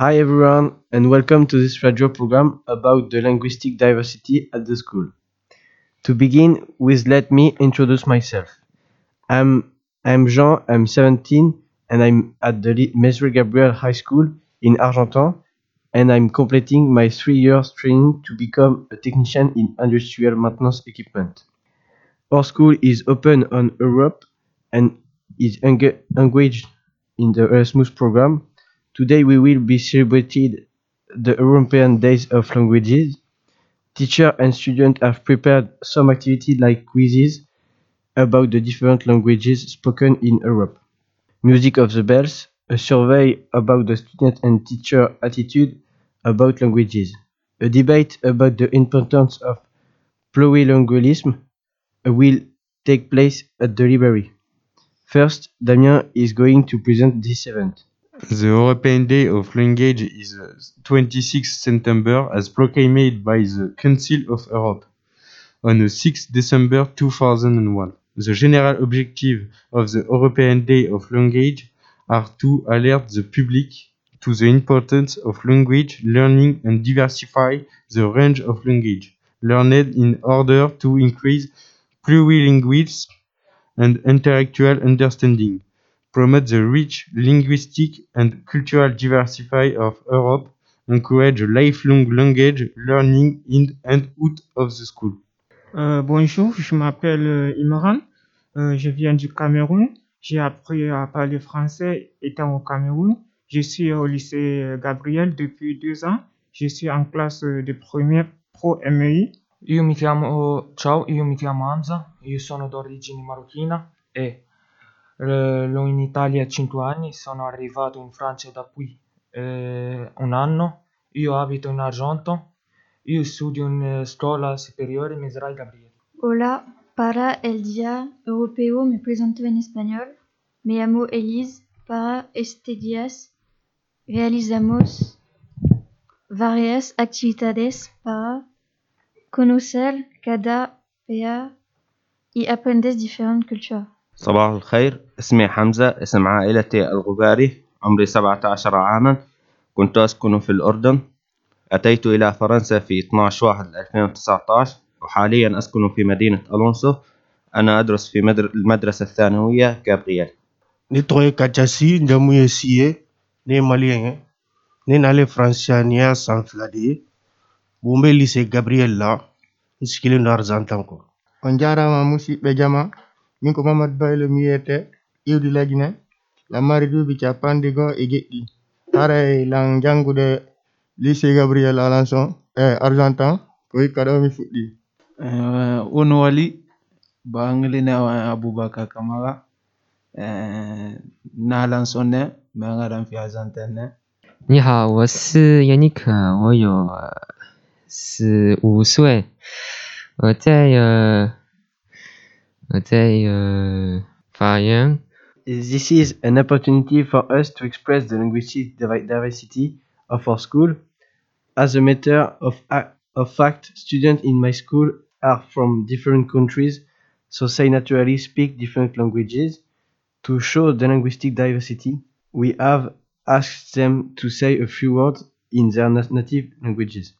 Hi everyone, and welcome to this radio program about the linguistic diversity at the school. To begin with, let me introduce myself. I'm, I'm Jean, I'm 17, and I'm at the Mézeray Gabriel High School in Argentan, and I'm completing my three years training to become a technician in industrial maintenance equipment. Our school is open on Europe and is engaged in the Erasmus program. Today we will be celebrated the European Days of Languages. Teacher and student have prepared some activities like quizzes about the different languages spoken in Europe. Music of the Bells, a survey about the student and teacher attitude about languages. A debate about the importance of plurilingualism will take place at the library. First, Damien is going to present this event. The European Day of Language is uh, 26 September as proclaimed by the Council of Europe on the 6 December 2001. The general objective of the European Day of Language are to alert the public to the importance of language learning and diversify the range of language learned in order to increase plurilingualism and intellectual understanding promote the rich linguistic and cultural diversity of Europe, encourage lifelong language learning in and out of the school. Euh, bonjour, je m'appelle euh, Imran, Euh, je viens du Cameroun. J'ai appris à parler français étant au Cameroun. Je suis au lycée Gabriel depuis deux ans. Je suis en classe de première pro MEI. Io mi chiamo, ciao, io mi chiamo Hamza, io sono d'origine marocchina e l'ho in Italia a 5 anni, sono arrivato in Francia da qui eh, un anno, io abito in Argento, io studio in eh, scuola superiore Mesrai Gabriel. Hola, para el Día Europeo me presento en español. Me llamo Elise. Para este día realizamos varias actividades para conocer cada país y aprender diferentes culturas. صباح الخير. اسمي حمزة اسم عائلتي الغباري عمري 17 عاما. كنت أسكن في الأردن. أتيت إلى فرنسا في 12 واحد 2019 وحاليا أسكن في مدينة ألونسو. أنا أدرس في مدر- المدرسة الثانوية كابرييل ne tɔgɔ ye kacasi jamu ye si ye ne ye maliyɛn ye ne nalen faransiya nin y'a san fila de ye bon n bɛ lise gabriyɛl la n sigilen do arzantan kɔ on jarama musidɓe jama min ko mamadou baylo mi wiyete iwdi lajine lammari duuɓi capanɗe goo e geɗɗi haray lan jangude lycée gabriel alanson e argentan ko hikka ɗo mi fuɗɗi Uh, Uno Wali Bangline Abubakar Kamara uh, Nalan Sonne Bangaran Fiazantene 你好，我是 Yannick，我有十五岁，我在呃 let's say, uh. This is an opportunity for us to express the linguistic diversity of our school. As a matter of, of fact, students in my school are from different countries, so they naturally speak different languages. To show the linguistic diversity, we have asked them to say a few words in their native languages.